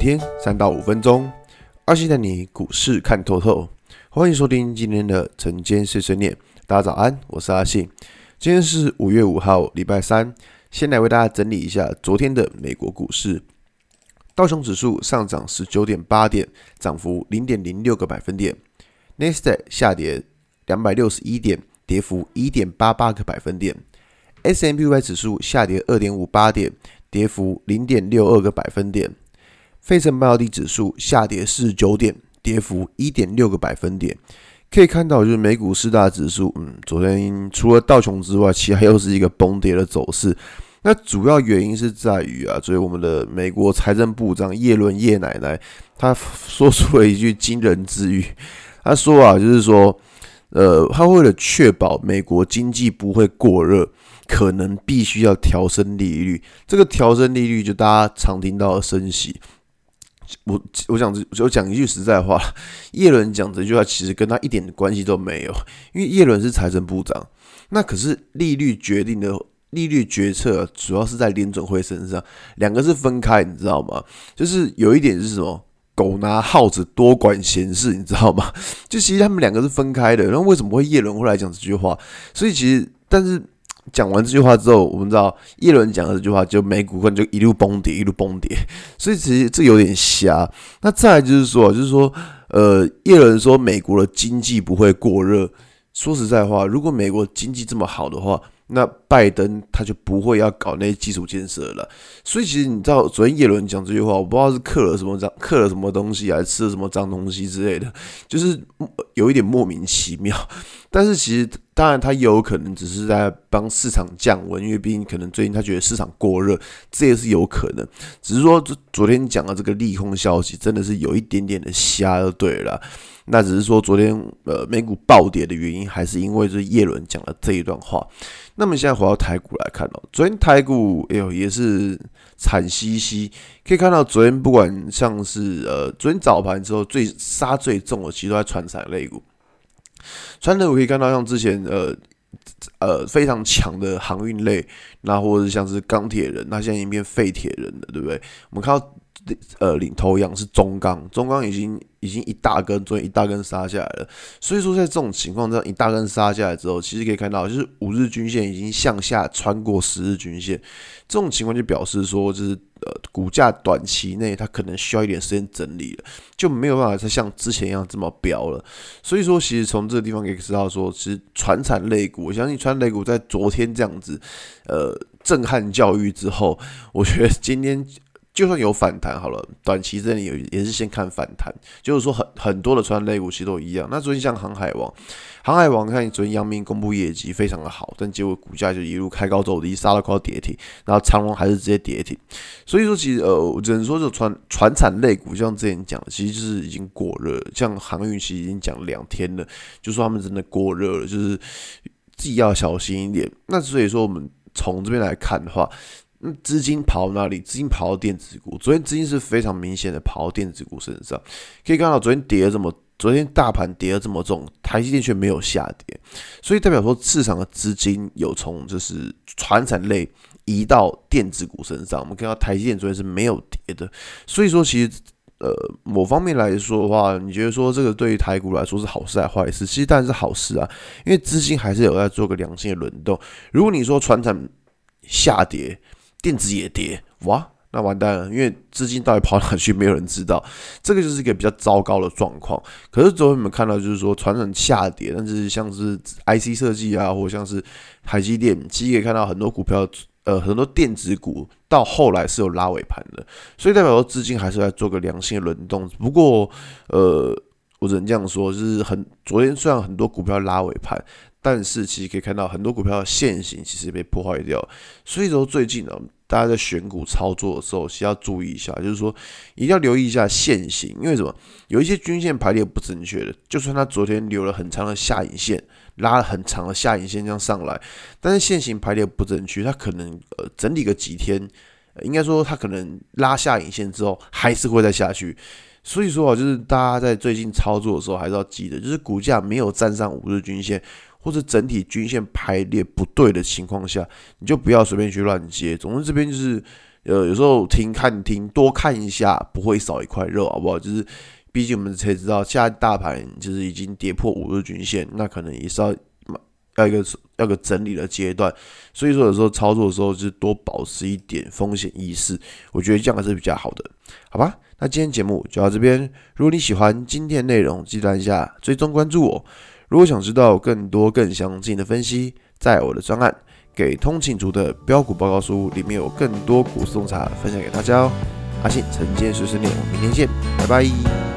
天三到五分钟，阿信带你股市看透透。欢迎收听今天的晨间碎碎念。大家早安，我是阿信。今天是五月五号，礼拜三。先来为大家整理一下昨天的美国股市。道琼指数上涨十九点八点，涨幅零点零六个百分点。纳斯达克下跌两百六十一点，跌幅一点八八个百分点。S&P 500指数下跌二点五八点，跌幅零点六二个百分点。费城半导体指数下跌四十九点，跌幅一点六个百分点。可以看到，就是美股四大指数，嗯，昨天除了道琼之外，其他又是一个崩跌的走势。那主要原因是在于啊，所以我们的美国财政部长耶伦叶奶奶，她说出了一句惊人之语。她说啊，就是说，呃，她为了确保美国经济不会过热。可能必须要调升利率，这个调升利率就大家常听到的升息。我我讲我讲一句实在话，叶伦讲这句话其实跟他一点关系都没有，因为叶伦是财政部长，那可是利率决定的利率决策主要是在联准会身上，两个是分开，你知道吗？就是有一点是什么，狗拿耗子多管闲事，你知道吗？就其实他们两个是分开的，然后为什么会叶伦会来讲这句话？所以其实但是。讲完这句话之后，我们知道叶伦讲的这句话，就美股可能就一路崩跌，一路崩跌。所以其实这有点瞎。那再来就是说，就是说，呃，叶伦说美国的经济不会过热。说实在话，如果美国经济这么好的话，那拜登他就不会要搞那些基础建设了，所以其实你知道，昨天叶伦讲这句话，我不知道是嗑了什么脏，嗑了什么东西，还是吃了什么脏东西之类的，就是有一点莫名其妙。但是其实，当然他有可能只是在帮市场降温，因为毕竟可能最近他觉得市场过热，这也是有可能。只是说，昨天讲的这个利空消息，真的是有一点点的瞎，就对了。那只是说，昨天呃美股暴跌的原因，还是因为就是叶伦讲了这一段话。那么现在回到台股来看哦，昨天台股哎呦也是惨兮兮，可以看到昨天不管像是呃昨天早盘之后最杀最重的，其实都在传产类股。川内我可以看到像之前呃呃非常强的航运类，那或者是像是钢铁人，那现在已经变废铁人了，对不对？我们看到。呃，领头羊是中钢，中钢已经已经一大根，昨天一大根杀下来了。所以说，在这种情况，这样一大根杀下来之后，其实可以看到，就是五日均线已经向下穿过十日均线。这种情况就表示说，就是呃，股价短期内它可能需要一点时间整理了，就没有办法再像之前一样这么飙了。所以说，其实从这个地方可以知道说，其实传产类股，我相信传产类股在昨天这样子呃震撼教育之后，我觉得今天。就算有反弹好了，短期这里有也是先看反弹，就是说很很多的传产类股其实都一样。那昨天像航海王，航海王看你昨天阳明公布业绩非常的好，但结果股价就一路开高走低，杀到快要跌停，然后长龙还是直接跌停。所以说其实呃，只能说就传传产类股，像之前讲，其实就是已经过热。像航运其实已经讲两天了，就说他们真的过热了，就是自己要小心一点。那所以说我们从这边来看的话。那资金跑到哪里？资金跑到电子股。昨天资金是非常明显的跑到电子股身上，可以看到昨天跌了这么，昨天大盘跌了这么重，台积电却没有下跌，所以代表说市场的资金有从就是传产类移到电子股身上。我们看到台积电昨天是没有跌的，所以说其实呃某方面来说的话，你觉得说这个对于台股来说是好事还是坏事？其实当然是好事啊，因为资金还是有在做个良性的轮动。如果你说传产下跌，电子也跌，哇，那完蛋了，因为资金到底跑哪去，没有人知道，这个就是一个比较糟糕的状况。可是昨天我们看到，就是说传统下跌，但是像是 IC 设计啊，或者像是台积电，其实可以看到很多股票，呃，很多电子股到后来是有拉尾盘的，所以代表说资金还是在做个良性的轮动。不过，呃，我只能这样说，就是很昨天虽然很多股票拉尾盘。但是其实可以看到很多股票的线形其实被破坏掉，所以说最近呢，大家在选股操作的时候，需要注意一下，就是说一定要留意一下线形，因为什么？有一些均线排列不正确的，就算它昨天留了很长的下影线，拉了很长的下影线这样上来，但是线形排列不正确，它可能呃整理个几天，应该说它可能拉下影线之后还是会再下去，所以说啊，就是大家在最近操作的时候还是要记得，就是股价没有站上五日均线。或者整体均线排列不对的情况下，你就不要随便去乱接。总之这边就是呃，有时候听看听多看一下，不会少一块肉，好不好？就是毕竟我们才知道，现在大盘就是已经跌破五日均线，那可能也是要要一个要个整理的阶段。所以说，有时候操作的时候，就是多保持一点风险意识，我觉得这样还是比较好的，好吧？那今天节目就到这边。如果你喜欢今天内容，记得按下追踪关注我。如果想知道更多更详尽的分析，在我的专案。给通勤族的标股报告书里面有更多股市洞察分享给大家哦。阿信晨间碎碎念，我们明天见，拜拜。